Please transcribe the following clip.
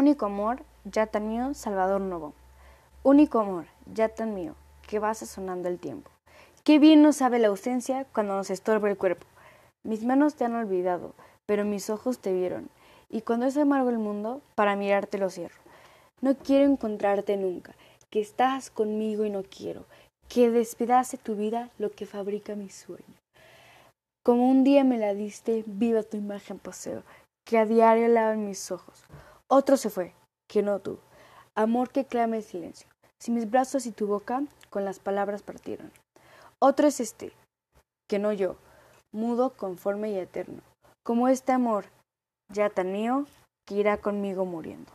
Único amor, ya tan mío, Salvador Novo. Único amor, ya tan mío, que va sonando el tiempo. Qué bien nos sabe la ausencia cuando nos estorba el cuerpo. Mis manos te han olvidado, pero mis ojos te vieron. Y cuando es amargo el mundo, para mirarte lo cierro. No quiero encontrarte nunca, que estás conmigo y no quiero que despidase tu vida lo que fabrica mi sueño. Como un día me la diste, viva tu imagen paseo, que a diario lava mis ojos. Otro se fue, que no tú. Amor que clame el silencio. Si mis brazos y tu boca con las palabras partieron. Otro es este, que no yo, mudo, conforme y eterno. Como este amor, ya tan mío, que irá conmigo muriendo.